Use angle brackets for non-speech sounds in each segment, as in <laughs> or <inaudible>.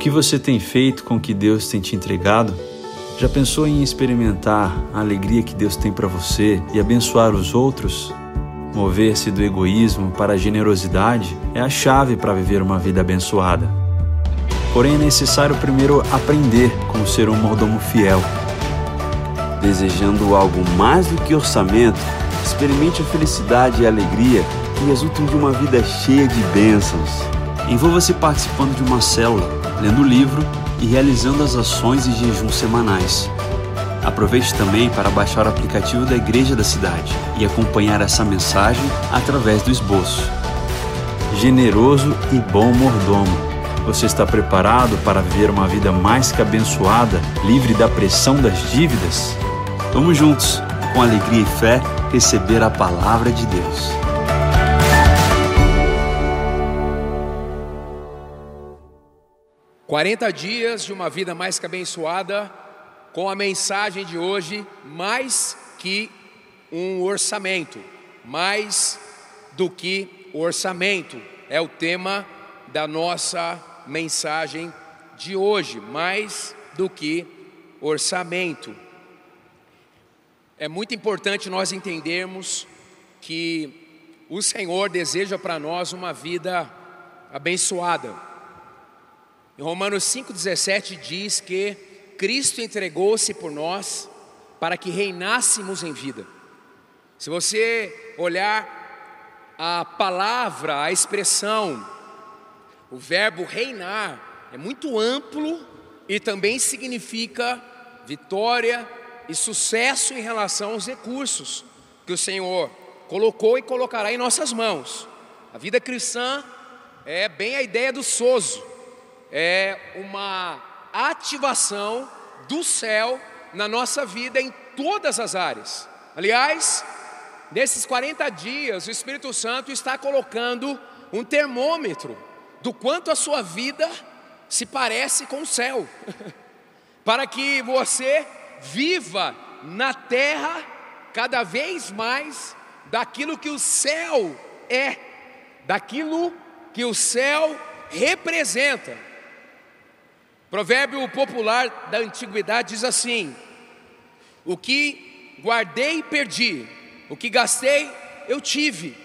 que você tem feito com o que Deus tem te entregado? Já pensou em experimentar a alegria que Deus tem para você e abençoar os outros? Mover-se do egoísmo para a generosidade é a chave para viver uma vida abençoada. Porém, é necessário primeiro aprender como ser um mordomo fiel. Desejando algo mais do que orçamento, experimente a felicidade e a alegria que resultam de uma vida cheia de bênçãos. Envolva-se participando de uma célula, lendo o livro e realizando as ações e jejuns semanais. Aproveite também para baixar o aplicativo da Igreja da Cidade e acompanhar essa mensagem através do esboço. Generoso e bom mordomo. Você está preparado para viver uma vida mais que abençoada, livre da pressão das dívidas? Vamos juntos, com alegria e fé, receber a palavra de Deus. Quarenta dias de uma vida mais que abençoada com a mensagem de hoje, mais que um orçamento, mais do que orçamento, é o tema da nossa mensagem de hoje, mais do que orçamento. É muito importante nós entendermos que o Senhor deseja para nós uma vida abençoada. Em Romanos 5,17 diz que Cristo entregou-se por nós para que reinássemos em vida. Se você olhar a palavra, a expressão, o verbo reinar é muito amplo e também significa vitória e sucesso em relação aos recursos que o Senhor colocou e colocará em nossas mãos. A vida cristã é bem a ideia do sozo, é uma ativação do céu na nossa vida em todas as áreas. Aliás, nesses 40 dias, o Espírito Santo está colocando um termômetro do quanto a sua vida se parece com o céu, <laughs> para que você viva na terra cada vez mais daquilo que o céu é, daquilo que o céu representa. Provérbio popular da antiguidade diz assim: O que guardei, perdi, o que gastei, eu tive,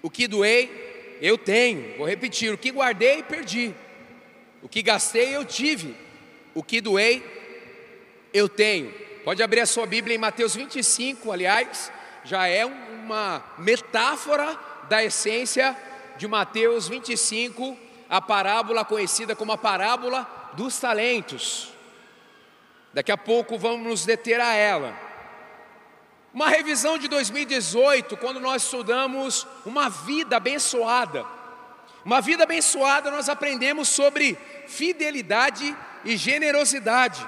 o que doei, eu tenho. Vou repetir: o que guardei, perdi, o que gastei, eu tive, o que doei, eu tenho. Pode abrir a sua Bíblia em Mateus 25, aliás, já é uma metáfora da essência de Mateus 25, a parábola conhecida como a parábola dos talentos. Daqui a pouco vamos nos deter a ela. Uma revisão de 2018, quando nós estudamos uma vida abençoada. Uma vida abençoada, nós aprendemos sobre fidelidade e generosidade.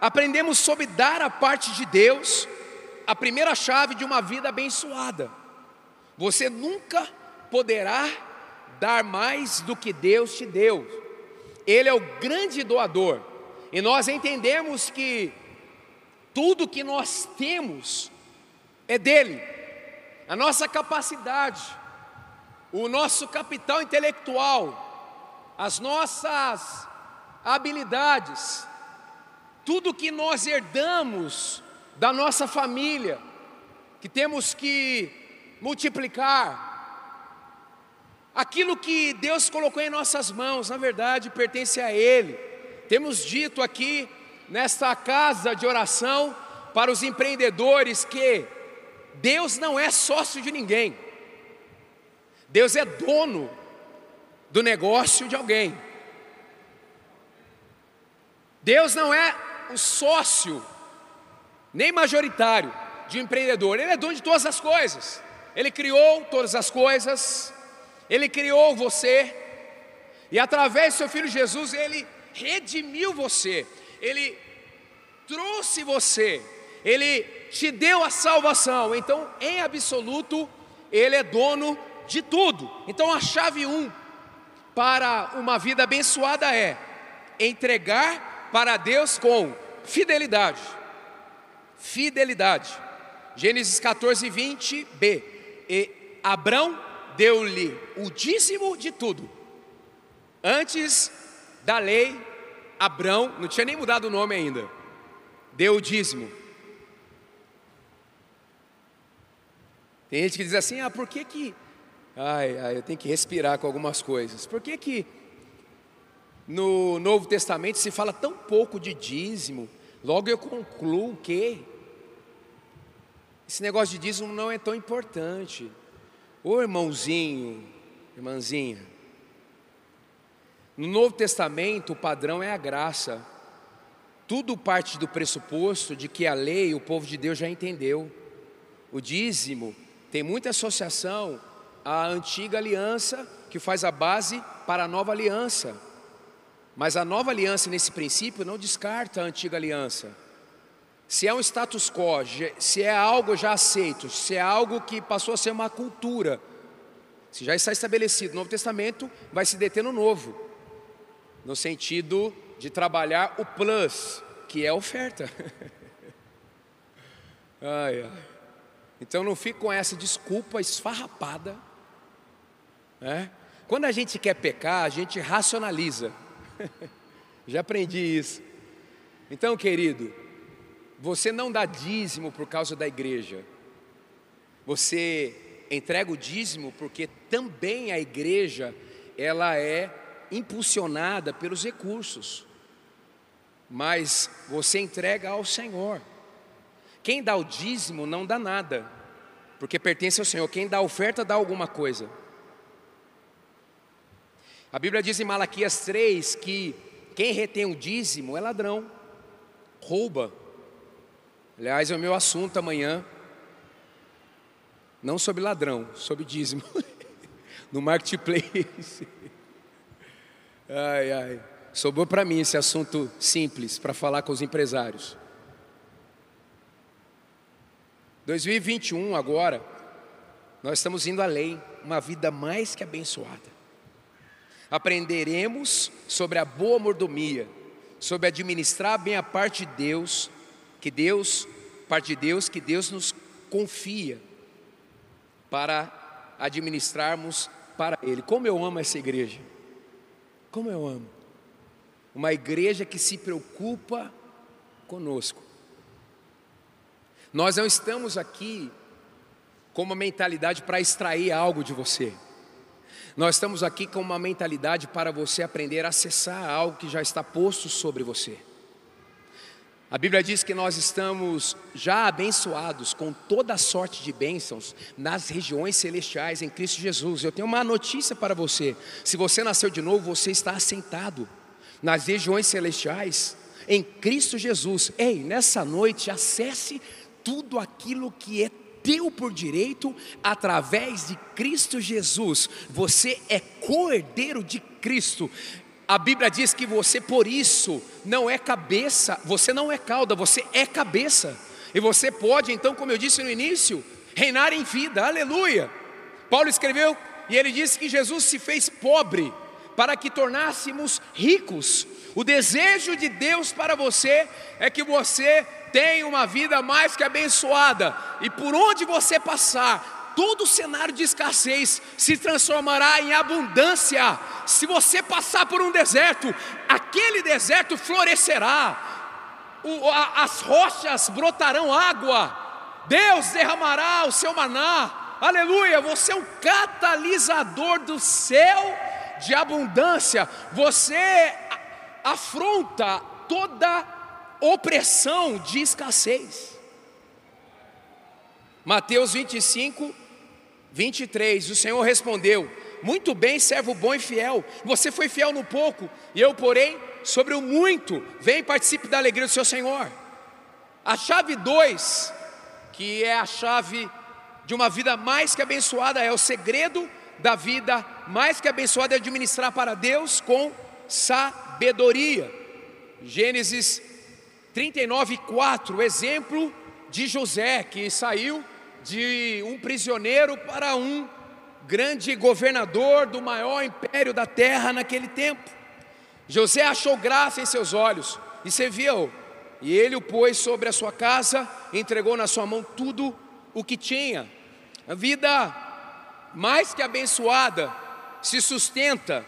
Aprendemos sobre dar a parte de Deus, a primeira chave de uma vida abençoada. Você nunca poderá dar mais do que Deus te deu. Ele é o grande doador. E nós entendemos que tudo que nós temos é dele. A nossa capacidade, o nosso capital intelectual, as nossas habilidades, tudo que nós herdamos da nossa família, que temos que multiplicar, Aquilo que Deus colocou em nossas mãos, na verdade, pertence a Ele. Temos dito aqui, nesta casa de oração, para os empreendedores, que Deus não é sócio de ninguém, Deus é dono do negócio de alguém. Deus não é o sócio, nem majoritário de um empreendedor, Ele é dono de todas as coisas, Ele criou todas as coisas, ele criou você, e através do seu filho Jesus, ele redimiu você, ele trouxe você, ele te deu a salvação. Então, em absoluto, ele é dono de tudo. Então, a chave 1 um para uma vida abençoada é entregar para Deus com fidelidade. Fidelidade. Gênesis 14, 20, B. E Abrão deu-lhe o dízimo de tudo, antes da lei, Abrão, não tinha nem mudado o nome ainda, deu o dízimo. Tem gente que diz assim: ah, por que que. Ai, ai, eu tenho que respirar com algumas coisas. Por que que no Novo Testamento se fala tão pouco de dízimo? Logo eu concluo que esse negócio de dízimo não é tão importante. Ô irmãozinho, irmãzinha, no Novo Testamento o padrão é a graça. Tudo parte do pressuposto de que a lei o povo de Deus já entendeu. O dízimo tem muita associação à antiga aliança que faz a base para a nova aliança. Mas a nova aliança, nesse princípio, não descarta a antiga aliança. Se é um status quo, se é algo já aceito, se é algo que passou a ser uma cultura, se já está estabelecido, o Novo Testamento vai se deter no Novo, no sentido de trabalhar o plus, que é a oferta. <laughs> ai, ai. Então não fique com essa desculpa esfarrapada. Né? Quando a gente quer pecar, a gente racionaliza. <laughs> Já aprendi isso. Então, querido, você não dá dízimo por causa da igreja. Você entrega o dízimo porque também a igreja ela é impulsionada pelos recursos. Mas você entrega ao Senhor. Quem dá o dízimo não dá nada, porque pertence ao Senhor. Quem dá a oferta dá alguma coisa. A Bíblia diz em Malaquias 3 que quem retém o dízimo é ladrão, rouba. Aliás, é o meu assunto amanhã. Não sobre ladrão, sobre dízimo. <laughs> no marketplace. ai, ai. Sobrou para mim esse assunto simples para falar com os empresários. 2021 agora, nós estamos indo além, uma vida mais que abençoada. Aprenderemos sobre a boa mordomia, sobre administrar bem a parte de Deus, que Deus, parte de Deus, que Deus nos confia para administrarmos para Ele. Como eu amo essa igreja, como eu amo. Uma igreja que se preocupa conosco. Nós não estamos aqui com uma mentalidade para extrair algo de você. Nós estamos aqui com uma mentalidade para você aprender a acessar algo que já está posto sobre você. A Bíblia diz que nós estamos já abençoados com toda sorte de bênçãos nas regiões celestiais em Cristo Jesus. Eu tenho uma notícia para você: se você nasceu de novo, você está assentado nas regiões celestiais em Cristo Jesus. Ei, nessa noite, acesse tudo aquilo que é teu por direito através de Cristo Jesus. Você é cordeiro de Cristo. A Bíblia diz que você por isso não é cabeça, você não é cauda, você é cabeça. E você pode, então, como eu disse no início, reinar em vida. Aleluia. Paulo escreveu e ele disse que Jesus se fez pobre para que tornássemos ricos. O desejo de Deus para você é que você tem uma vida mais que abençoada, e por onde você passar, todo cenário de escassez se transformará em abundância. Se você passar por um deserto, aquele deserto florescerá, o, a, as rochas brotarão água, Deus derramará o seu maná, aleluia. Você é um catalisador do céu de abundância, você afronta toda opressão de escassez. Mateus 25, 23, o Senhor respondeu: Muito bem, servo bom e fiel, você foi fiel no pouco, e eu, porém, sobre o muito, vem e participe da alegria do seu Senhor. A chave 2, que é a chave de uma vida mais que abençoada, é o segredo da vida mais que abençoada é administrar para Deus com sabedoria. Gênesis 39, 4, exemplo de José, que saiu de um prisioneiro para um grande governador do maior império da terra naquele tempo. José achou graça em seus olhos e serviu, e ele o pôs sobre a sua casa, entregou na sua mão tudo o que tinha. A vida mais que abençoada se sustenta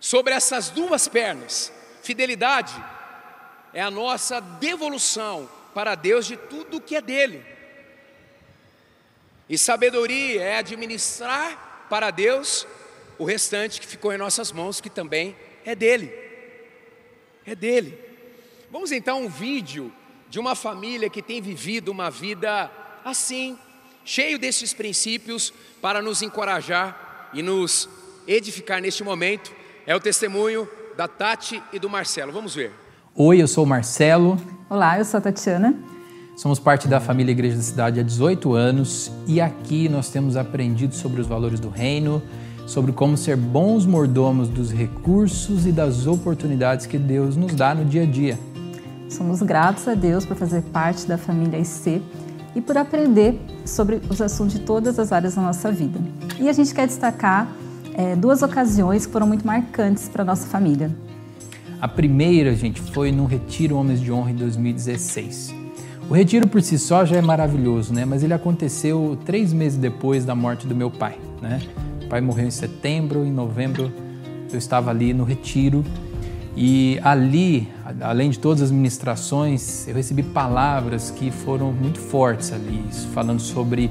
sobre essas duas pernas. Fidelidade é a nossa devolução para Deus de tudo que é dele. E sabedoria é administrar para Deus o restante que ficou em nossas mãos, que também é dele. É dele. Vamos então um vídeo de uma família que tem vivido uma vida assim, cheio desses princípios para nos encorajar e nos edificar neste momento. É o testemunho da Tati e do Marcelo. Vamos ver. Oi, eu sou o Marcelo. Olá, eu sou a Tatiana. Somos parte da família Igreja da Cidade há 18 anos e aqui nós temos aprendido sobre os valores do reino, sobre como ser bons mordomos dos recursos e das oportunidades que Deus nos dá no dia a dia. Somos gratos a Deus por fazer parte da família IC e por aprender sobre os assuntos de todas as áreas da nossa vida. E a gente quer destacar é, duas ocasiões que foram muito marcantes para a nossa família. A primeira, gente, foi no Retiro Homens de Honra em 2016. O retiro por si só já é maravilhoso, né? Mas ele aconteceu três meses depois da morte do meu pai, né? O pai morreu em setembro, em novembro eu estava ali no retiro e ali, além de todas as ministrações, eu recebi palavras que foram muito fortes ali, falando sobre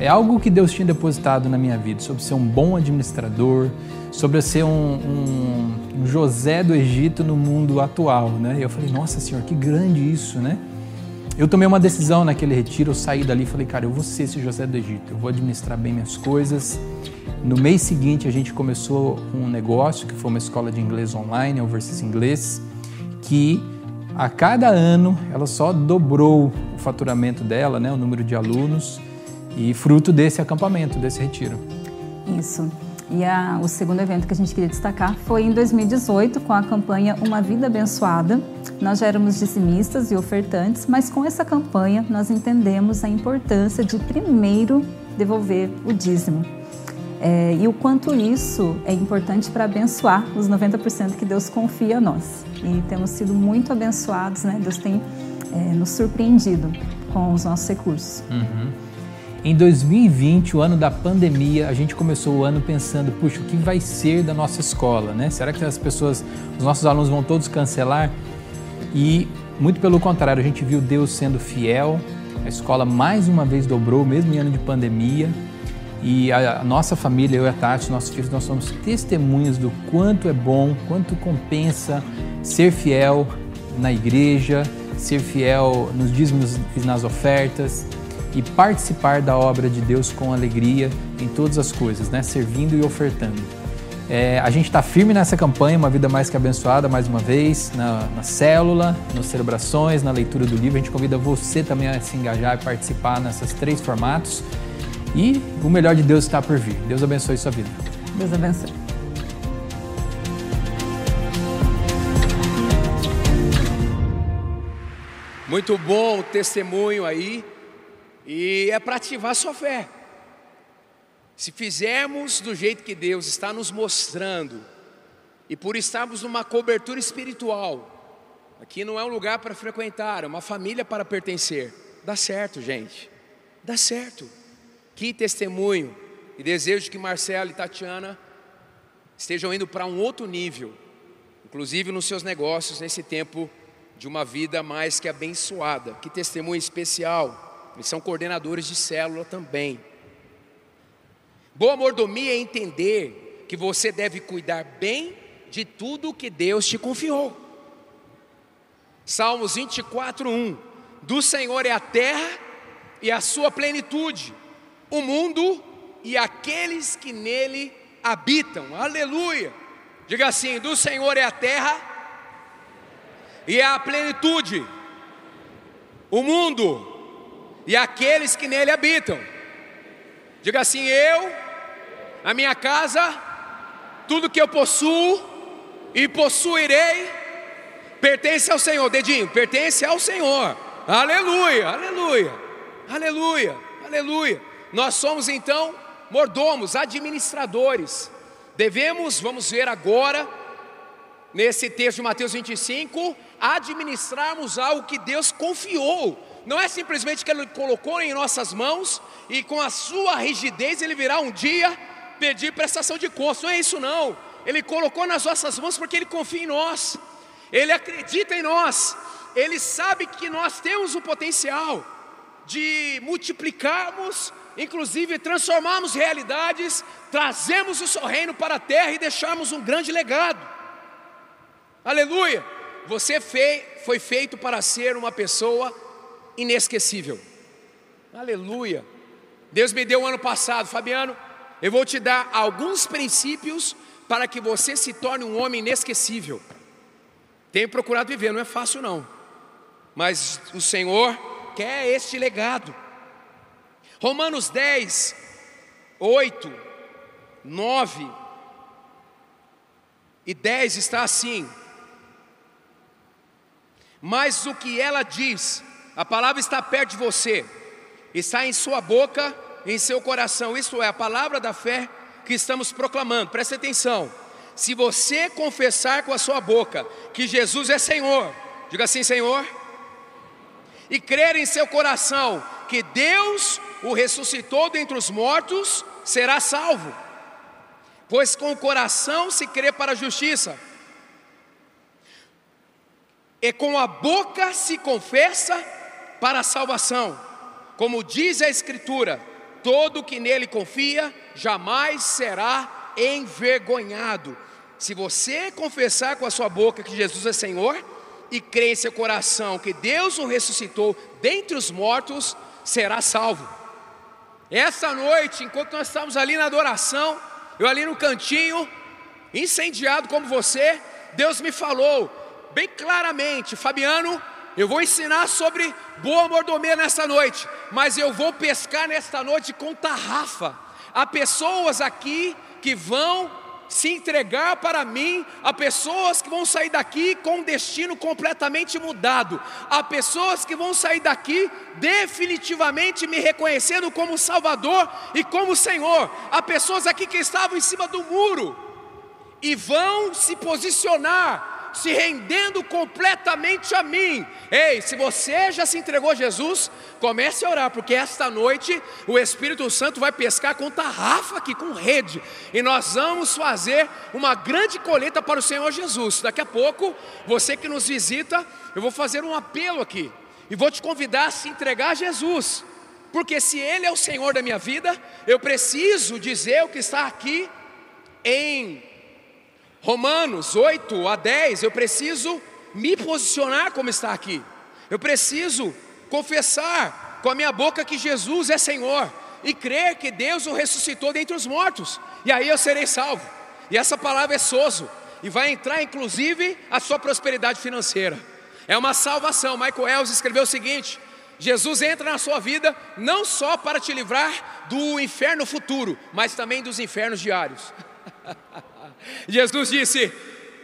é algo que Deus tinha depositado na minha vida, sobre ser um bom administrador, sobre ser um, um, um José do Egito no mundo atual, né? E eu falei, nossa Senhor, que grande isso, né? Eu tomei uma decisão naquele retiro, eu saí dali e falei, cara, eu vou ser esse José do Egito, eu vou administrar bem minhas coisas. No mês seguinte, a gente começou um negócio que foi uma escola de inglês online, o Versus Inglês, que a cada ano ela só dobrou o faturamento dela, né, o número de alunos, e fruto desse acampamento, desse retiro. Isso. E a, o segundo evento que a gente queria destacar foi em 2018, com a campanha Uma Vida Abençoada. Nós já éramos dizimistas e ofertantes, mas com essa campanha nós entendemos a importância de primeiro devolver o dízimo. É, e o quanto isso é importante para abençoar os 90% que Deus confia a nós. E temos sido muito abençoados, né? Deus tem é, nos surpreendido com os nossos recursos. Uhum. Em 2020, o ano da pandemia, a gente começou o ano pensando, puxa, o que vai ser da nossa escola, né? Será que as pessoas, os nossos alunos vão todos cancelar? E muito pelo contrário, a gente viu Deus sendo fiel. A escola mais uma vez dobrou, mesmo em ano de pandemia. E a, nossa família, eu e a Tati, nossos filhos, nós somos testemunhas do quanto é bom, quanto compensa ser fiel na igreja, ser fiel nos dízimos e nas ofertas e participar da obra de Deus com alegria em todas as coisas, né? servindo e ofertando. É, a gente está firme nessa campanha, uma vida mais que abençoada, mais uma vez, na, na, célula, nas celebrações, na leitura do livro. A gente convida você também a se engajar e participar nesses três formatos. E o melhor de Deus está por vir. Deus abençoe sua vida. Deus abençoe. Muito bom o testemunho aí e é para ativar sua fé. Se fizermos do jeito que Deus está nos mostrando, e por estarmos numa cobertura espiritual, aqui não é um lugar para frequentar, é uma família para pertencer. Dá certo, gente. Dá certo. Que testemunho e desejo que Marcelo e Tatiana estejam indo para um outro nível, inclusive nos seus negócios, nesse tempo de uma vida mais que abençoada. Que testemunho especial eles são coordenadores de célula também. Boa mordomia é entender que você deve cuidar bem de tudo que Deus te confiou. Salmos 24, 1: Do Senhor é a terra e a sua plenitude, o mundo e aqueles que nele habitam. Aleluia! Diga assim: Do Senhor é a terra e a plenitude, o mundo e aqueles que nele habitam. Diga assim: eu, a minha casa, tudo que eu possuo e possuirei, pertence ao Senhor. Dedinho, pertence ao Senhor. Aleluia, aleluia, aleluia, aleluia. Nós somos então mordomos, administradores. Devemos, vamos ver agora, nesse texto de Mateus 25, administrarmos algo que Deus confiou não é simplesmente que Ele colocou em nossas mãos e com a sua rigidez Ele virá um dia pedir prestação de contas, não é isso não. Ele colocou nas nossas mãos porque Ele confia em nós, Ele acredita em nós, Ele sabe que nós temos o potencial de multiplicarmos, inclusive transformarmos realidades, trazemos o seu reino para a terra e deixarmos um grande legado. Aleluia! Você foi feito para ser uma pessoa inesquecível. Aleluia! Deus me deu ano passado, Fabiano. Eu vou te dar alguns princípios para que você se torne um homem inesquecível. Tenho procurado viver, não é fácil não. Mas o Senhor quer este legado. Romanos 10, 8, 9 e 10 está assim. Mas o que ela diz, a palavra está perto de você, está em sua boca, em seu coração. Isto é a palavra da fé que estamos proclamando. Preste atenção. Se você confessar com a sua boca que Jesus é Senhor, diga assim, Senhor, e crer em seu coração que Deus o ressuscitou dentre os mortos, será salvo. Pois com o coração se crê para a justiça, e com a boca se confessa para a salvação. Como diz a Escritura: todo que nele confia jamais será envergonhado. Se você confessar com a sua boca que Jesus é Senhor e crer em seu coração que Deus o ressuscitou dentre os mortos, será salvo. Essa noite, enquanto nós estávamos ali na adoração, eu ali no cantinho, incendiado como você, Deus me falou bem claramente: Fabiano, eu vou ensinar sobre boa mordomia nesta noite, mas eu vou pescar nesta noite com tarrafa. Há pessoas aqui que vão se entregar para mim, há pessoas que vão sair daqui com um destino completamente mudado, há pessoas que vão sair daqui definitivamente me reconhecendo como Salvador e como Senhor, há pessoas aqui que estavam em cima do muro e vão se posicionar se rendendo completamente a mim. Ei, se você já se entregou a Jesus, comece a orar, porque esta noite o Espírito Santo vai pescar com tarrafa aqui, com rede, e nós vamos fazer uma grande colheita para o Senhor Jesus. Daqui a pouco, você que nos visita, eu vou fazer um apelo aqui, e vou te convidar a se entregar a Jesus. Porque se Ele é o Senhor da minha vida, eu preciso dizer o que está aqui em Romanos 8 a 10, eu preciso me posicionar como está aqui. Eu preciso confessar com a minha boca que Jesus é Senhor e crer que Deus o ressuscitou dentre os mortos. E aí eu serei salvo. E essa palavra é sozo e vai entrar inclusive a sua prosperidade financeira. É uma salvação. Michael Ells escreveu o seguinte: Jesus entra na sua vida não só para te livrar do inferno futuro, mas também dos infernos diários. <laughs> Jesus disse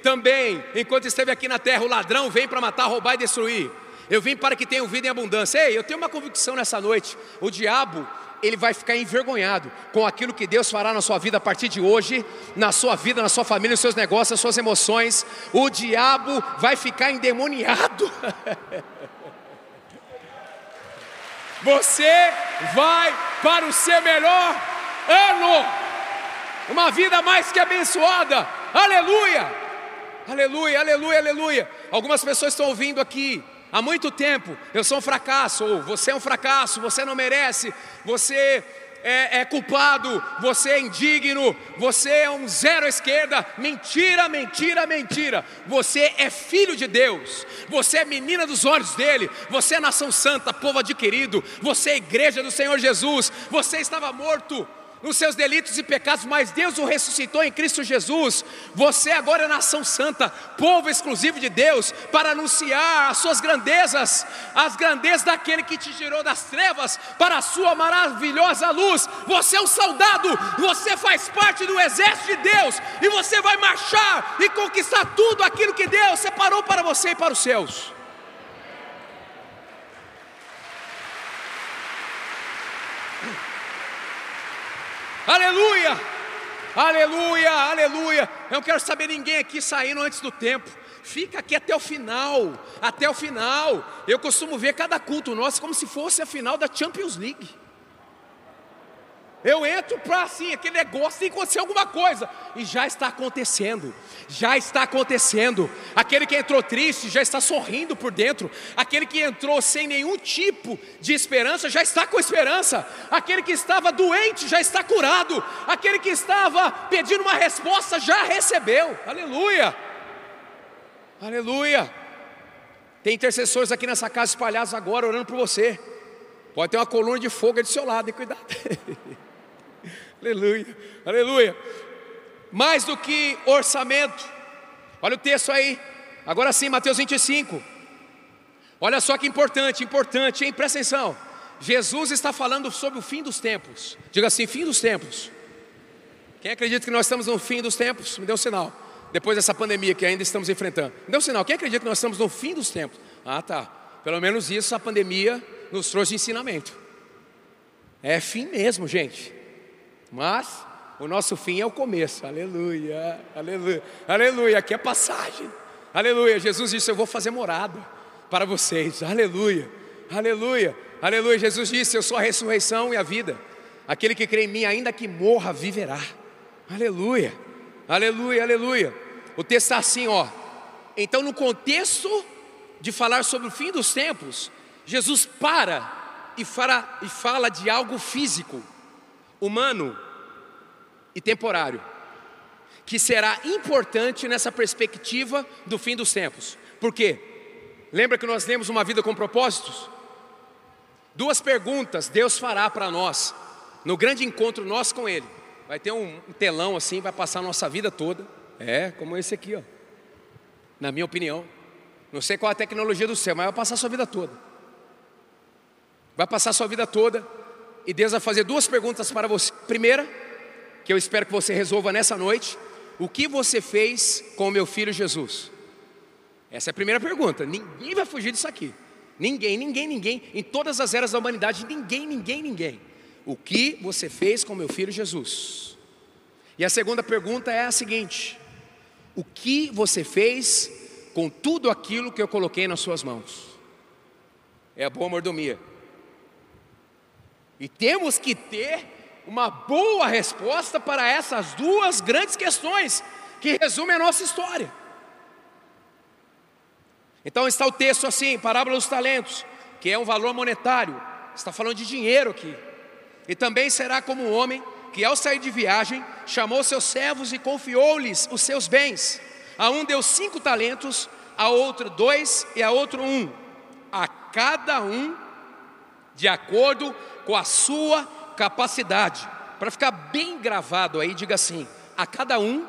também, enquanto esteve aqui na terra, o ladrão vem para matar, roubar e destruir. Eu vim para que tenham vida em abundância. Ei, eu tenho uma convicção nessa noite. O diabo, ele vai ficar envergonhado com aquilo que Deus fará na sua vida a partir de hoje, na sua vida, na sua família, nos seus negócios, nas suas emoções. O diabo vai ficar endemoniado. <laughs> Você vai para o seu melhor ano uma vida mais que abençoada. Aleluia! Aleluia, aleluia, aleluia. Algumas pessoas estão ouvindo aqui há muito tempo. Eu sou um fracasso, ou você é um fracasso, você não merece, você é, é, culpado, você é indigno, você é um zero à esquerda. Mentira, mentira, mentira. Você é filho de Deus, você é menina dos olhos dele, você é nação santa, povo adquirido, você é igreja do Senhor Jesus, você estava morto nos seus delitos e pecados, mas Deus o ressuscitou em Cristo Jesus. Você agora é nação santa, povo exclusivo de Deus, para anunciar as suas grandezas, as grandezas daquele que te tirou das trevas para a sua maravilhosa luz. Você é um soldado, você faz parte do exército de Deus e você vai marchar e conquistar tudo aquilo que Deus separou para você e para os seus. Aleluia! Aleluia, aleluia. Eu não quero saber ninguém aqui saindo antes do tempo. Fica aqui até o final, até o final. Eu costumo ver cada culto nosso como se fosse a final da Champions League. Eu entro para assim, aquele negócio tem que acontecer alguma coisa. E já está acontecendo. Já está acontecendo. Aquele que entrou triste já está sorrindo por dentro. Aquele que entrou sem nenhum tipo de esperança já está com esperança. Aquele que estava doente já está curado. Aquele que estava pedindo uma resposta já recebeu. Aleluia. Aleluia. Tem intercessores aqui nessa casa espalhados agora orando por você. Pode ter uma coluna de fogo aí do seu lado, e cuidado. <laughs> aleluia, aleluia. Mais do que orçamento, olha o texto aí, agora sim, Mateus 25. Olha só que importante, importante, hein? Presta atenção. Jesus está falando sobre o fim dos tempos. Diga assim: fim dos tempos. Quem acredita que nós estamos no fim dos tempos? Me dê um sinal. Depois dessa pandemia que ainda estamos enfrentando. Me dê um sinal. Quem acredita que nós estamos no fim dos tempos? Ah, tá. Pelo menos isso a pandemia nos trouxe ensinamento. É fim mesmo, gente. Mas o nosso fim é o começo. Aleluia, aleluia, aleluia. Aqui é passagem. Aleluia. Jesus disse: Eu vou fazer morada para vocês. Aleluia, aleluia, aleluia. Jesus disse: Eu sou a ressurreição e a vida. Aquele que crê em mim, ainda que morra, viverá. Aleluia, aleluia, aleluia. O texto está assim, ó. Então, no contexto de falar sobre o fim dos tempos, Jesus para e fala, e fala de algo físico humano e temporário, que será importante nessa perspectiva do fim dos tempos. Por quê? Lembra que nós temos uma vida com propósitos? Duas perguntas Deus fará para nós no grande encontro nosso com Ele. Vai ter um, um telão assim, vai passar a nossa vida toda. É, como esse aqui, ó. Na minha opinião. Não sei qual é a tecnologia do céu, mas vai passar a sua vida toda. Vai passar a sua vida toda e Deus vai fazer duas perguntas para você. Primeira, que eu espero que você resolva nessa noite: o que você fez com o meu filho Jesus? Essa é a primeira pergunta. Ninguém vai fugir disso aqui. Ninguém, ninguém, ninguém, em todas as eras da humanidade, ninguém, ninguém, ninguém. O que você fez com meu filho Jesus? E a segunda pergunta é a seguinte: o que você fez com tudo aquilo que eu coloquei nas suas mãos? É a boa mordomia. E temos que ter uma boa resposta para essas duas grandes questões que resumem a nossa história. Então está o texto assim, parábola dos talentos, que é um valor monetário, está falando de dinheiro aqui. E também será como um homem que ao sair de viagem chamou seus servos e confiou-lhes os seus bens. A um deu cinco talentos, a outro dois e a outro um, a cada um de acordo com a sua capacidade. Para ficar bem gravado aí, diga assim: a cada um,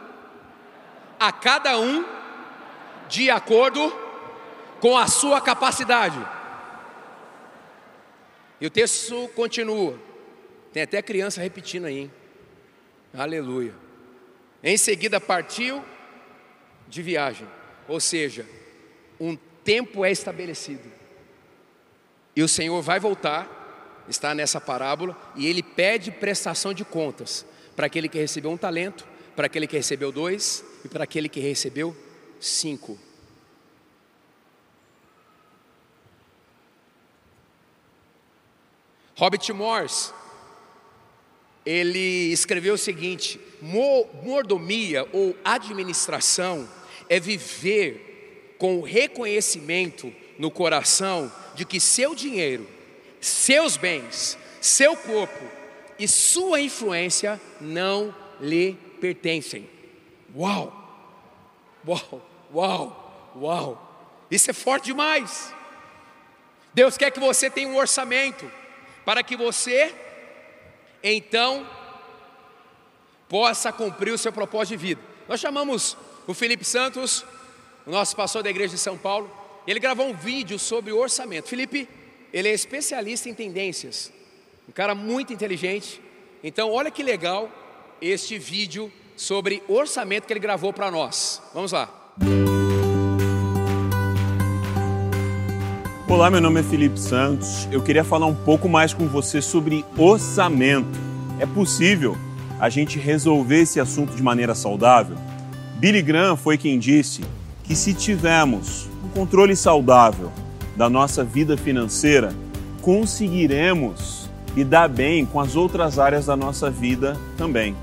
a cada um, de acordo com a sua capacidade. E o texto continua. Tem até criança repetindo aí, hein? Aleluia. Em seguida partiu de viagem, ou seja, um tempo é estabelecido. E o Senhor vai voltar está nessa parábola, e ele pede prestação de contas para aquele que recebeu um talento, para aquele que recebeu dois e para aquele que recebeu cinco. Robert Morse, ele escreveu o seguinte: mordomia ou administração é viver com o reconhecimento no coração de que seu dinheiro seus bens, seu corpo e sua influência não lhe pertencem. Uau! Uau! Uau! Uau! Isso é forte demais. Deus quer que você tenha um orçamento para que você então possa cumprir o seu propósito de vida. Nós chamamos o Felipe Santos, o nosso pastor da igreja de São Paulo, ele gravou um vídeo sobre orçamento. Felipe ele é especialista em tendências, um cara muito inteligente. Então, olha que legal este vídeo sobre orçamento que ele gravou para nós. Vamos lá. Olá, meu nome é Felipe Santos. Eu queria falar um pouco mais com você sobre orçamento. É possível a gente resolver esse assunto de maneira saudável? Billy Graham foi quem disse que se tivermos um controle saudável da nossa vida financeira, conseguiremos lidar bem com as outras áreas da nossa vida também.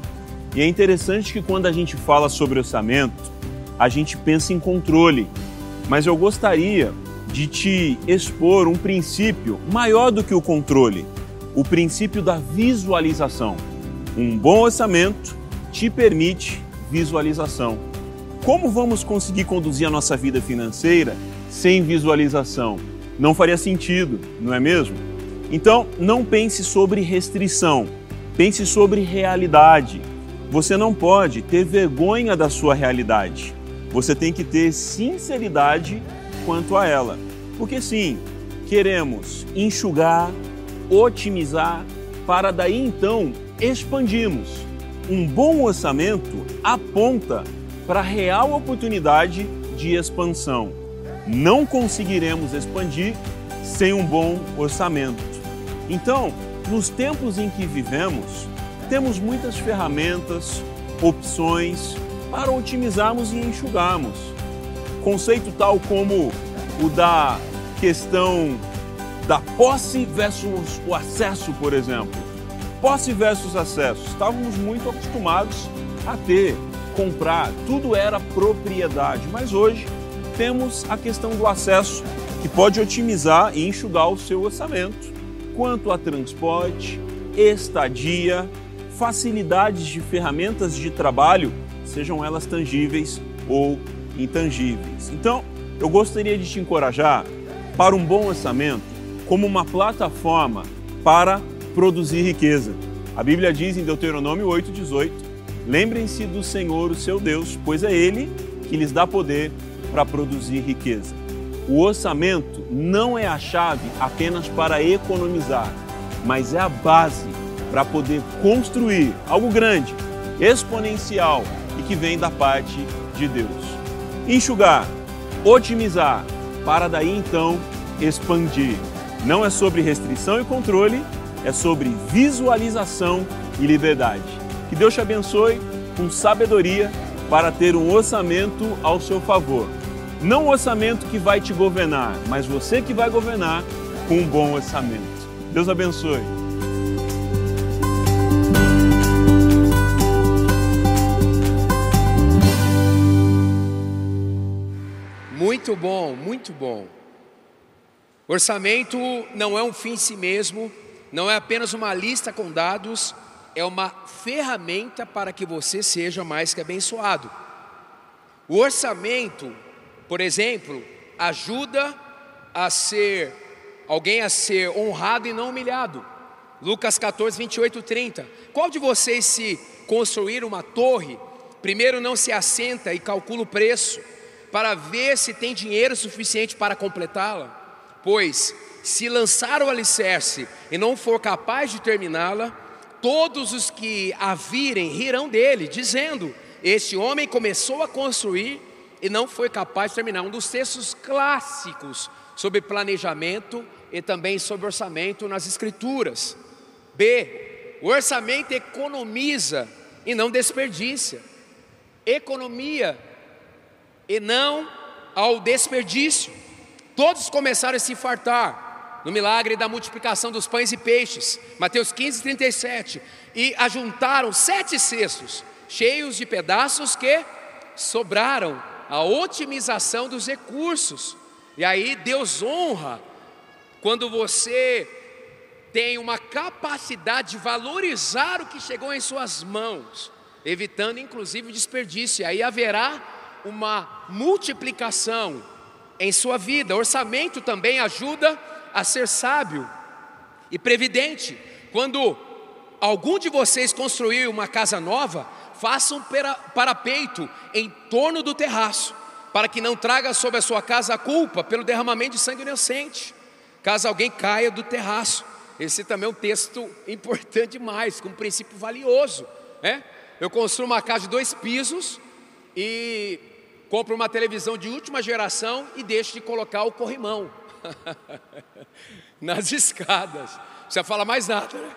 E é interessante que quando a gente fala sobre orçamento, a gente pensa em controle, mas eu gostaria de te expor um princípio maior do que o controle, o princípio da visualização. Um bom orçamento te permite visualização. Como vamos conseguir conduzir a nossa vida financeira sem visualização? Não faria sentido, não é mesmo? Então, não pense sobre restrição, pense sobre realidade. Você não pode ter vergonha da sua realidade. Você tem que ter sinceridade quanto a ela. Porque sim, queremos enxugar, otimizar, para daí então expandirmos. Um bom orçamento aponta para a real oportunidade de expansão. Não conseguiremos expandir sem um bom orçamento. Então, nos tempos em que vivemos, temos muitas ferramentas, opções para otimizarmos e enxugarmos. Conceito tal como o da questão da posse versus o acesso, por exemplo. Posse versus acesso. Estávamos muito acostumados a ter, comprar, tudo era propriedade, mas hoje temos a questão do acesso que pode otimizar e enxugar o seu orçamento. Quanto a transporte, estadia, facilidades de ferramentas de trabalho, sejam elas tangíveis ou intangíveis. Então, eu gostaria de te encorajar para um bom orçamento como uma plataforma para produzir riqueza. A Bíblia diz em Deuteronômio 8,18: Lembrem-se do Senhor, o seu Deus, pois é Ele que lhes dá poder para produzir riqueza. O orçamento não é a chave apenas para economizar, mas é a base para poder construir algo grande, exponencial e que vem da parte de Deus. Enxugar otimizar, para daí então expandir. Não é sobre restrição e controle, é sobre visualização e liberdade. Que Deus te abençoe com sabedoria para ter um orçamento ao seu favor. Não um orçamento que vai te governar, mas você que vai governar com um bom orçamento. Deus abençoe. Muito bom, muito bom. Orçamento não é um fim em si mesmo, não é apenas uma lista com dados, é uma ferramenta para que você seja mais que abençoado. O orçamento, por exemplo, ajuda a ser alguém a ser honrado e não humilhado. Lucas 14, 28, 30. Qual de vocês, se construir uma torre, primeiro não se assenta e calcula o preço? para ver se tem dinheiro suficiente para completá-la? Pois, se lançar o alicerce e não for capaz de terminá-la, todos os que a virem rirão dele, dizendo: Este homem começou a construir e não foi capaz de terminar. Um dos textos clássicos sobre planejamento e também sobre orçamento nas Escrituras. B. O orçamento economiza e não desperdiça. Economia e não ao desperdício. Todos começaram a se fartar no milagre da multiplicação dos pães e peixes, Mateus 15, 37, e ajuntaram sete cestos cheios de pedaços que sobraram, a otimização dos recursos. E aí Deus honra quando você tem uma capacidade de valorizar o que chegou em suas mãos, evitando inclusive desperdício. E aí haverá uma multiplicação em sua vida. Orçamento também ajuda a ser sábio e previdente. Quando algum de vocês construir uma casa nova, façam um parapeito em torno do terraço, para que não traga sobre a sua casa a culpa pelo derramamento de sangue inocente, caso alguém caia do terraço. Esse também é um texto <laughs> importante demais, com um princípio valioso. Né? Eu construo uma casa de dois pisos e compra uma televisão de última geração e deixa de colocar o corrimão <laughs> nas escadas. Não precisa falar mais nada, né?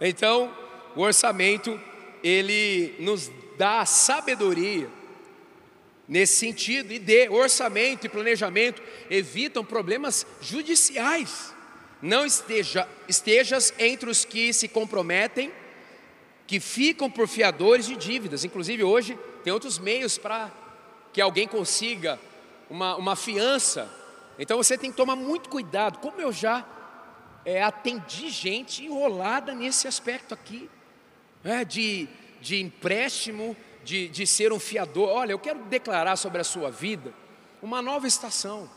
Então, o orçamento, ele nos dá sabedoria nesse sentido, e de orçamento e planejamento evitam problemas judiciais. Não esteja, estejas entre os que se comprometem, que ficam por fiadores de dívidas. Inclusive, hoje tem outros meios para que alguém consiga uma, uma fiança. Então você tem que tomar muito cuidado. Como eu já é, atendi gente enrolada nesse aspecto aqui, é, de, de empréstimo, de, de ser um fiador. Olha, eu quero declarar sobre a sua vida uma nova estação.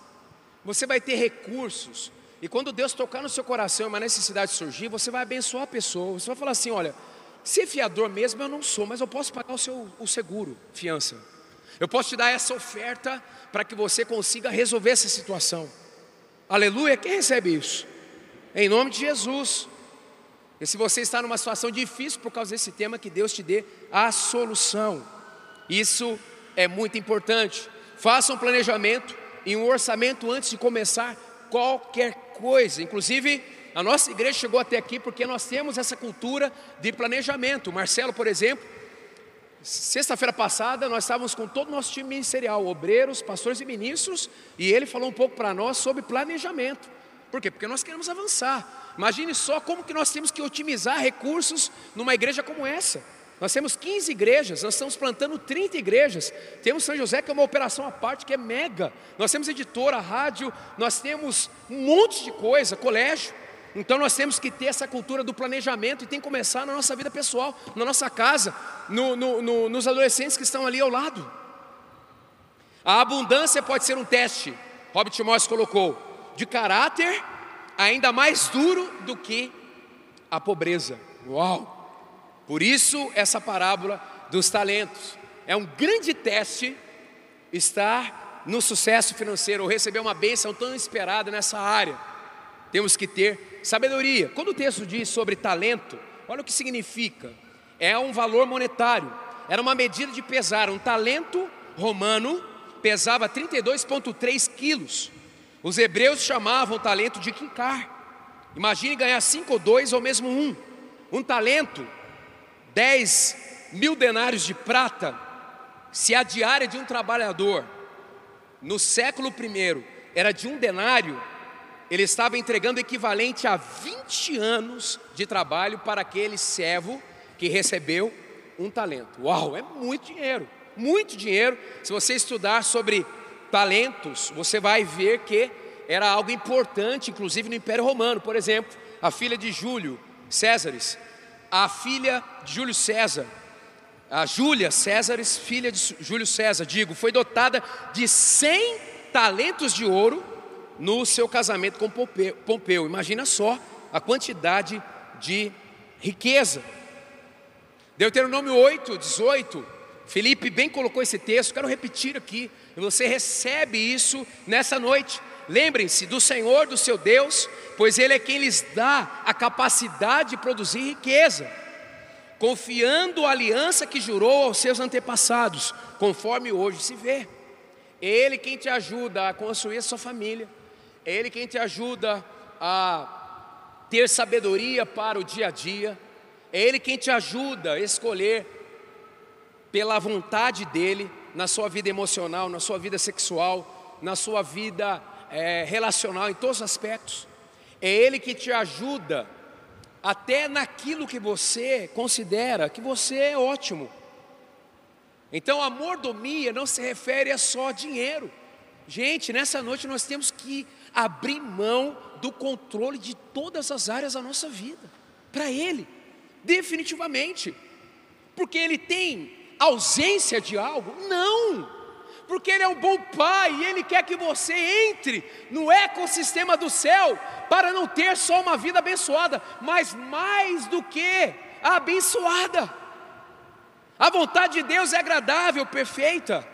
Você vai ter recursos e quando Deus tocar no seu coração e uma necessidade surgir, você vai abençoar a pessoa. Você vai falar assim: olha, ser fiador mesmo eu não sou, mas eu posso pagar o seu o seguro, fiança. Eu posso te dar essa oferta para que você consiga resolver essa situação. Aleluia, quem recebe isso? Em nome de Jesus. E se você está numa situação difícil por causa desse tema, que Deus te dê a solução. Isso é muito importante. Faça um planejamento e um orçamento antes de começar qualquer coisa. Inclusive, a nossa igreja chegou até aqui porque nós temos essa cultura de planejamento. Marcelo, por exemplo, sexta-feira passada nós estávamos com todo o nosso time ministerial, obreiros, pastores e ministros, e ele falou um pouco para nós sobre planejamento. Por quê? Porque nós queremos avançar. Imagine só como que nós temos que otimizar recursos numa igreja como essa. Nós temos 15 igrejas, nós estamos plantando 30 igrejas. Temos São José, que é uma operação à parte, que é mega. Nós temos editora, rádio, nós temos um monte de coisa, colégio. Então nós temos que ter essa cultura do planejamento e tem que começar na nossa vida pessoal, na nossa casa, no, no, no, nos adolescentes que estão ali ao lado. A abundância pode ser um teste, Robert Morris colocou, de caráter ainda mais duro do que a pobreza. Uau! Por isso, essa parábola dos talentos é um grande teste estar no sucesso financeiro ou receber uma bênção tão esperada nessa área. Temos que ter sabedoria. Quando o texto diz sobre talento, olha o que significa: é um valor monetário, era uma medida de pesar. Um talento romano pesava 32,3 quilos. Os hebreus chamavam o talento de quincar. Imagine ganhar cinco ou dois ou mesmo um. Um talento 10 mil denários de prata, se a diária de um trabalhador no século I era de um denário, ele estava entregando o equivalente a 20 anos de trabalho para aquele servo que recebeu um talento. Uau, é muito dinheiro, muito dinheiro. Se você estudar sobre talentos, você vai ver que era algo importante, inclusive no Império Romano. Por exemplo, a filha de Júlio Césares a filha de Júlio César, a Júlia Césares, filha de Júlio César, digo, foi dotada de 100 talentos de ouro no seu casamento com Pompeu. Pompeu. Imagina só a quantidade de riqueza. Deuteronômio 8, 18, Felipe bem colocou esse texto, quero repetir aqui, e você recebe isso nessa noite. Lembrem-se do Senhor, do seu Deus, pois Ele é quem lhes dá a capacidade de produzir riqueza, confiando a aliança que jurou aos seus antepassados, conforme hoje se vê. É Ele quem te ajuda a construir a sua família, é Ele quem te ajuda a ter sabedoria para o dia a dia, é Ele quem te ajuda a escolher pela vontade dEle na sua vida emocional, na sua vida sexual, na sua vida é, relacional, em todos os aspectos. É Ele que te ajuda até naquilo que você considera que você é ótimo. Então a mordomia não se refere a só dinheiro. Gente, nessa noite nós temos que abrir mão do controle de todas as áreas da nossa vida para Ele, definitivamente, porque Ele tem ausência de algo? Não porque Ele é um bom Pai e Ele quer que você entre no ecossistema do céu para não ter só uma vida abençoada, mas mais do que abençoada. A vontade de Deus é agradável, perfeita,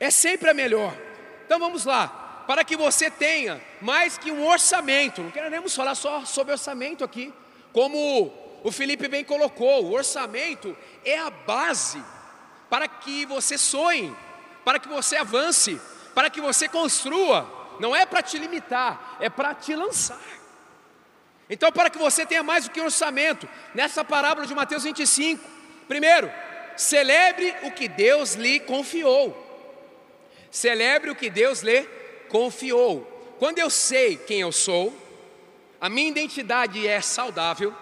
é sempre a melhor. Então vamos lá, para que você tenha mais que um orçamento, não queremos falar só sobre orçamento aqui, como o Felipe bem colocou, o orçamento é a base para que você sonhe, para que você avance, para que você construa. Não é para te limitar, é para te lançar. Então, para que você tenha mais do que um orçamento, nessa parábola de Mateus 25, primeiro, celebre o que Deus lhe confiou. Celebre o que Deus lhe confiou. quando eu sei quem eu sou, a minha identidade é saudável,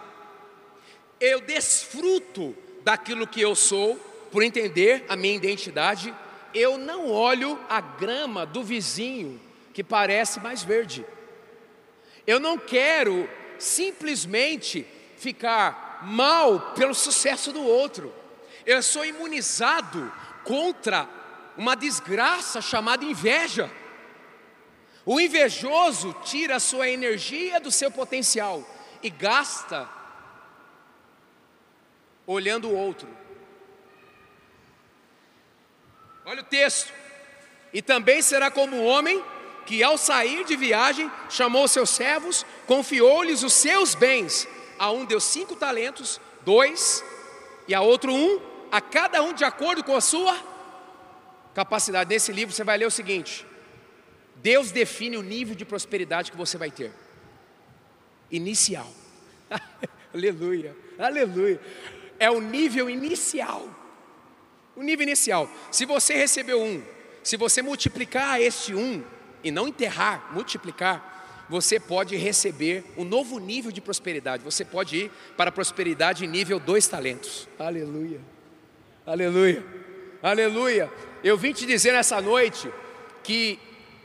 eu desfruto daquilo que eu sou, por entender a minha identidade, eu não olho a grama do vizinho que parece mais verde. Eu não quero simplesmente ficar mal pelo sucesso do outro. Eu sou imunizado contra uma desgraça chamada inveja. O invejoso tira a sua energia do seu potencial e gasta olhando o outro. Olha o texto. E também será como um homem que, ao sair de viagem, chamou seus servos, confiou-lhes os seus bens. A um deu cinco talentos, dois, e a outro um, a cada um de acordo com a sua capacidade. Nesse livro você vai ler o seguinte: Deus define o nível de prosperidade que você vai ter. Inicial. <laughs> aleluia, aleluia. É o nível inicial. O nível inicial. Se você recebeu um, se você multiplicar este um, e não enterrar, multiplicar, você pode receber um novo nível de prosperidade. Você pode ir para a prosperidade nível dois talentos. Aleluia. Aleluia. Aleluia. Eu vim te dizer nessa noite que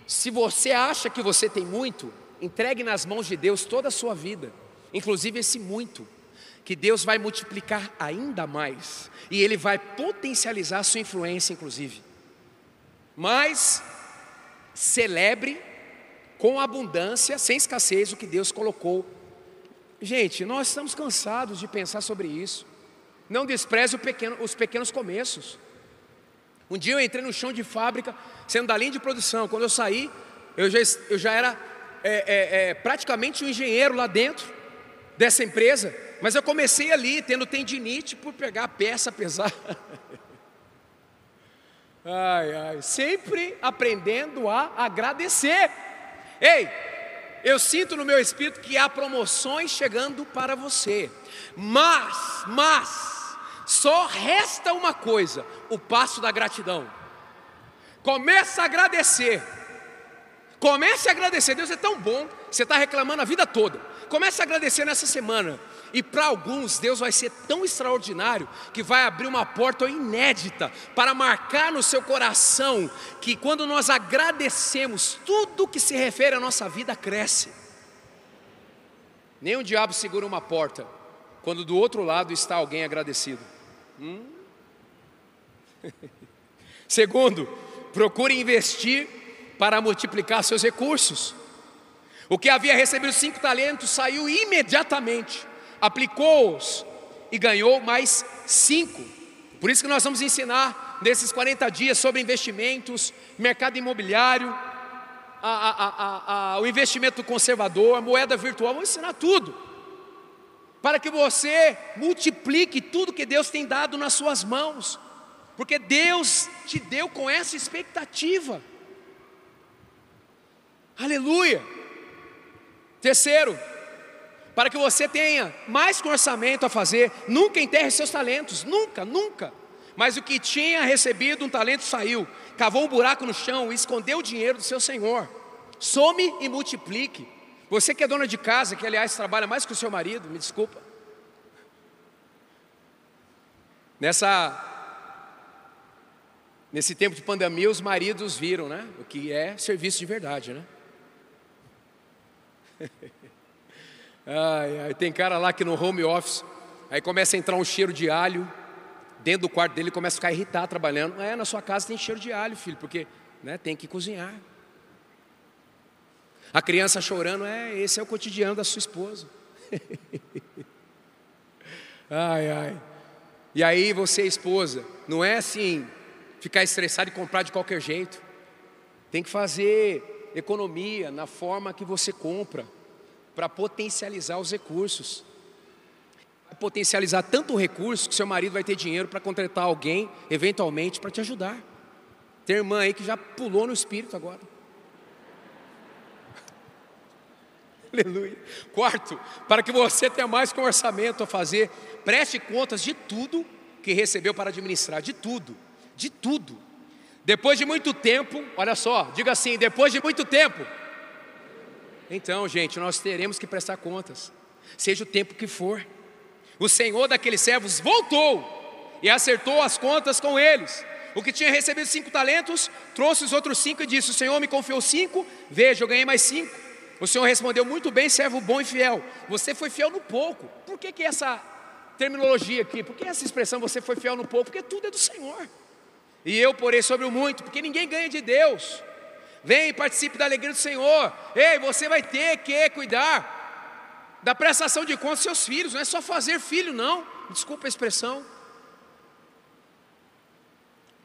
se você acha que você tem muito, entregue nas mãos de Deus toda a sua vida, inclusive esse muito, que Deus vai multiplicar ainda mais e Ele vai potencializar a sua influência, inclusive. Mas celebre com abundância, sem escassez, o que Deus colocou. Gente, nós estamos cansados de pensar sobre isso. Não despreze pequeno, os pequenos começos. Um dia eu entrei no chão de fábrica, sendo da linha de produção. Quando eu saí, eu já, eu já era é, é, é, praticamente um engenheiro lá dentro dessa empresa. Mas eu comecei ali, tendo tendinite por pegar a peça pesada. <laughs> Ai, ai, sempre aprendendo a agradecer. Ei, eu sinto no meu espírito que há promoções chegando para você, mas, mas, só resta uma coisa: o passo da gratidão. Começa a agradecer. Comece a agradecer. Deus é tão bom. Você está reclamando a vida toda. Comece a agradecer nessa semana. E para alguns, Deus vai ser tão extraordinário que vai abrir uma porta inédita para marcar no seu coração que quando nós agradecemos, tudo que se refere à nossa vida cresce. Nem o diabo segura uma porta quando do outro lado está alguém agradecido. Hum? <laughs> Segundo, procure investir para multiplicar seus recursos. O que havia recebido cinco talentos saiu imediatamente aplicou-os e ganhou mais cinco. Por isso que nós vamos ensinar nesses 40 dias sobre investimentos, mercado imobiliário, a, a, a, o investimento conservador, a moeda virtual, vamos ensinar tudo. Para que você multiplique tudo que Deus tem dado nas suas mãos. Porque Deus te deu com essa expectativa. Aleluia. Terceiro, para que você tenha mais um orçamento a fazer. Nunca enterre seus talentos, nunca, nunca. Mas o que tinha recebido um talento saiu, cavou um buraco no chão e escondeu o dinheiro do seu senhor. Some e multiplique. Você que é dona de casa, que aliás trabalha mais que o seu marido, me desculpa. Nessa Nesse tempo de pandemia, os maridos viram, né? O que é serviço de verdade, né? <laughs> Ai, ai, tem cara lá que no home office, aí começa a entrar um cheiro de alho, dentro do quarto dele começa a ficar irritado trabalhando. É, na sua casa tem cheiro de alho, filho, porque né, tem que cozinhar. A criança chorando, é, esse é o cotidiano da sua esposa. <laughs> ai, ai. E aí você, esposa, não é assim, ficar estressado e comprar de qualquer jeito. Tem que fazer economia na forma que você compra para potencializar os recursos. Potencializar tanto o recurso que seu marido vai ter dinheiro para contratar alguém, eventualmente, para te ajudar. Tem irmã aí que já pulou no espírito agora. <laughs> Aleluia. Quarto, para que você tenha mais que um orçamento a fazer, preste contas de tudo que recebeu para administrar, de tudo, de tudo. Depois de muito tempo, olha só, diga assim: depois de muito tempo, Então, gente, nós teremos que prestar contas, seja o tempo que for. O senhor daqueles servos voltou e acertou as contas com eles. O que tinha recebido cinco talentos trouxe os outros cinco e disse: O Senhor me confiou cinco, veja, eu ganhei mais cinco. O Senhor respondeu: Muito bem, servo bom e fiel. Você foi fiel no pouco. Por que, que essa terminologia aqui? Por que essa expressão você foi fiel no pouco? Porque tudo é do Senhor. E eu porei sobre o muito, porque ninguém ganha de Deus. Vem participe da alegria do Senhor. Ei, você vai ter que cuidar da prestação de contas dos seus filhos, não é só fazer filho, não. Desculpa a expressão.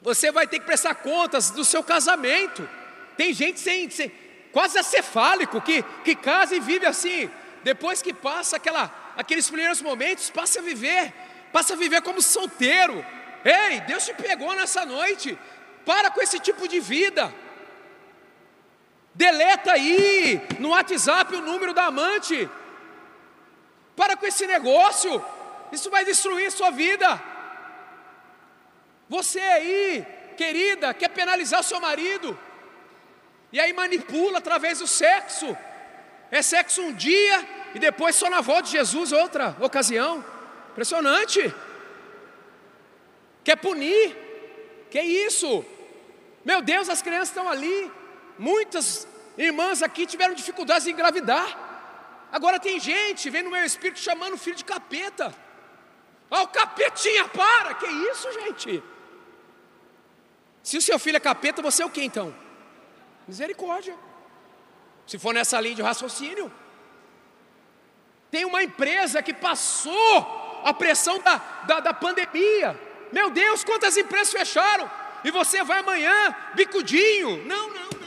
Você vai ter que prestar contas do seu casamento. Tem gente sem, sem quase acefálico que, que casa e vive assim. Depois que passa aquela, aqueles primeiros momentos, passa a viver, passa a viver como solteiro. Ei, Deus te pegou nessa noite. Para com esse tipo de vida. Deleta aí no WhatsApp o número da amante. Para com esse negócio. Isso vai destruir sua vida. Você aí, querida, quer penalizar o seu marido. E aí manipula através do sexo. É sexo um dia e depois só na volta de Jesus outra ocasião. Impressionante. Quer punir? Que isso? Meu Deus, as crianças estão ali. Muitas irmãs aqui tiveram dificuldades em engravidar. Agora tem gente, vem no meu espírito chamando o filho de capeta. Ó, oh, o capetinha, para! Que isso, gente? Se o seu filho é capeta, você é o que então? Misericórdia. Se for nessa linha de raciocínio. Tem uma empresa que passou a pressão da, da, da pandemia. Meu Deus, quantas empresas fecharam? E você vai amanhã, bicudinho. Não, não, não.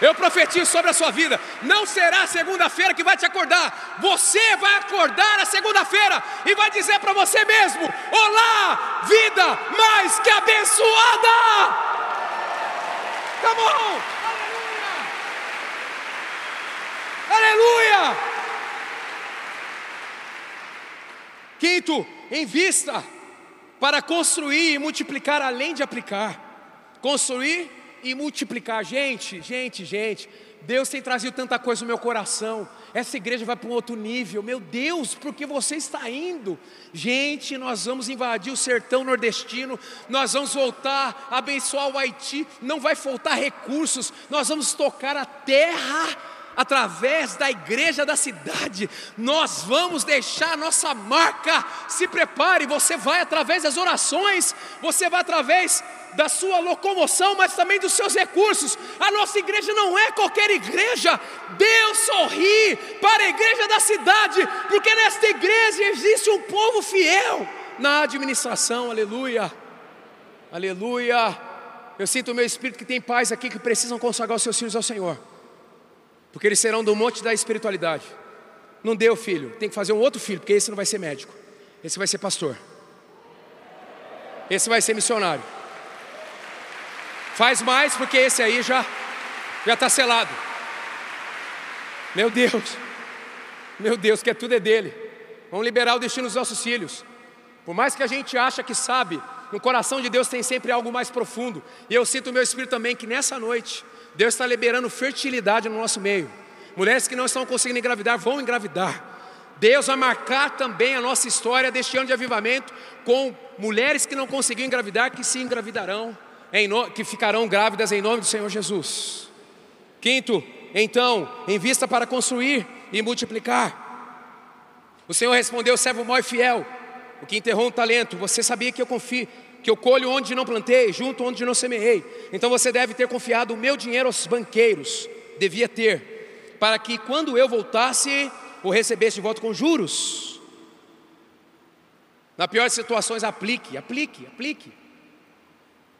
Eu profetizo sobre a sua vida. Não será segunda-feira que vai te acordar. Você vai acordar a segunda-feira e vai dizer para você mesmo: Olá, vida mais que abençoada. Come on! Aleluia! Aleluia! Quinto, em vista para construir e multiplicar além de aplicar. Construir e multiplicar. Gente, gente, gente, Deus tem trazido tanta coisa no meu coração. Essa igreja vai para um outro nível. Meu Deus, porque você está indo? Gente, nós vamos invadir o sertão nordestino, nós vamos voltar a abençoar o Haiti, não vai faltar recursos, nós vamos tocar a terra através da igreja da cidade, nós vamos deixar a nossa marca. Se prepare, você vai através das orações, você vai através da sua locomoção, mas também dos seus recursos. A nossa igreja não é qualquer igreja. Deus sorri para a igreja da cidade, porque nesta igreja existe um povo fiel na administração. Aleluia. Aleluia. Eu sinto o meu espírito que tem pais aqui que precisam consagrar os seus filhos ao Senhor porque eles serão do monte da espiritualidade. Não deu filho, tem que fazer um outro filho, porque esse não vai ser médico, esse vai ser pastor, esse vai ser missionário. Faz mais, porque esse aí já já está selado. Meu Deus, meu Deus, que é tudo é dele. Vamos liberar o destino dos nossos filhos. Por mais que a gente acha que sabe, no coração de Deus tem sempre algo mais profundo. E eu sinto o meu espírito também que nessa noite Deus está liberando fertilidade no nosso meio. Mulheres que não estão conseguindo engravidar vão engravidar. Deus vai marcar também a nossa história deste ano de avivamento com mulheres que não conseguiram engravidar, que se engravidarão, no... que ficarão grávidas em nome do Senhor Jesus. Quinto, então, em vista para construir e multiplicar. O Senhor respondeu, servo mau e fiel, o que enterrou um talento, você sabia que eu confio, que eu colho onde não plantei, junto onde não semeei. Então você deve ter confiado o meu dinheiro aos banqueiros, devia ter, para que quando eu voltasse, o recebesse de volta com juros. Na pior situações, aplique, aplique, aplique.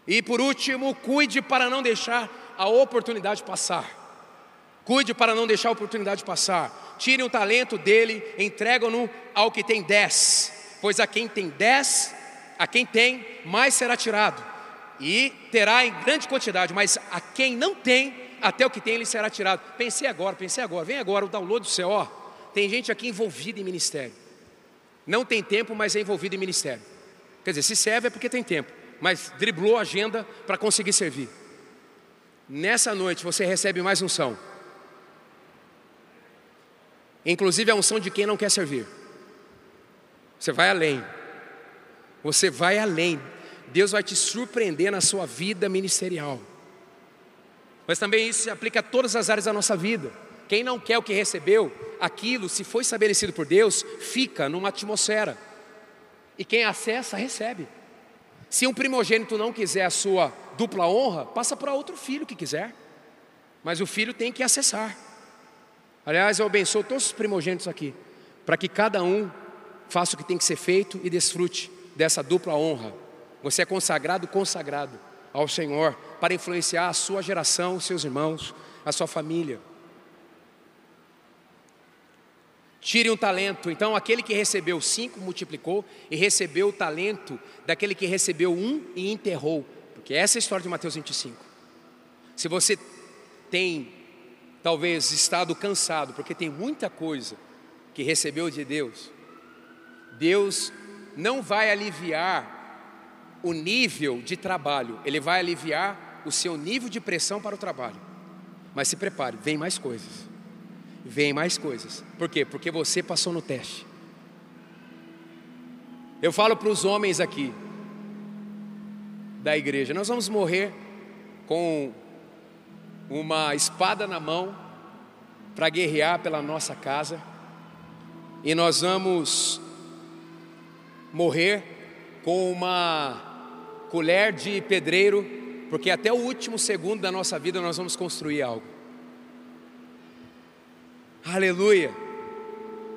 E por último, cuide para não deixar a oportunidade passar. Cuide para não deixar a oportunidade passar. Tire um talento dele, entregam-no ao que tem dez. Pois a quem tem dez, a quem tem, mais será tirado, e terá em grande quantidade, mas a quem não tem, até o que tem, ele será tirado. Pensei agora, pensei agora, vem agora o download do ó. Tem gente aqui envolvida em ministério. não tem tempo, mas é envolvido em ministério. Quer dizer, se serve é porque tem tempo, mas driblou a agenda para conseguir servir. Nessa noite você recebe mais unção. Inclusive a unção de quem não quer servir. Você vai além. Você vai além. Deus vai te surpreender na sua vida ministerial. Mas também isso se aplica a todas as áreas da nossa vida. Quem não quer o que recebeu, aquilo, se foi estabelecido por Deus, fica numa atmosfera. E quem acessa, recebe. Se um primogênito não quiser a sua dupla honra, passa para outro filho que quiser. Mas o filho tem que acessar. Aliás, eu abençoo todos os primogênitos aqui, para que cada um faça o que tem que ser feito e desfrute dessa dupla honra. Você é consagrado, consagrado ao Senhor para influenciar a sua geração, seus irmãos, a sua família. Tire um talento. Então, aquele que recebeu cinco multiplicou e recebeu o talento daquele que recebeu um e enterrou. Porque essa é a história de Mateus 25. Se você tem, talvez, estado cansado, porque tem muita coisa que recebeu de Deus, Deus não vai aliviar o nível de trabalho, Ele vai aliviar o seu nível de pressão para o trabalho. Mas se prepare, vem mais coisas. Vem mais coisas. Por quê? Porque você passou no teste. Eu falo para os homens aqui da igreja: nós vamos morrer com uma espada na mão para guerrear pela nossa casa, e nós vamos morrer com uma colher de pedreiro, porque até o último segundo da nossa vida nós vamos construir algo. Aleluia,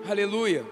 aleluia.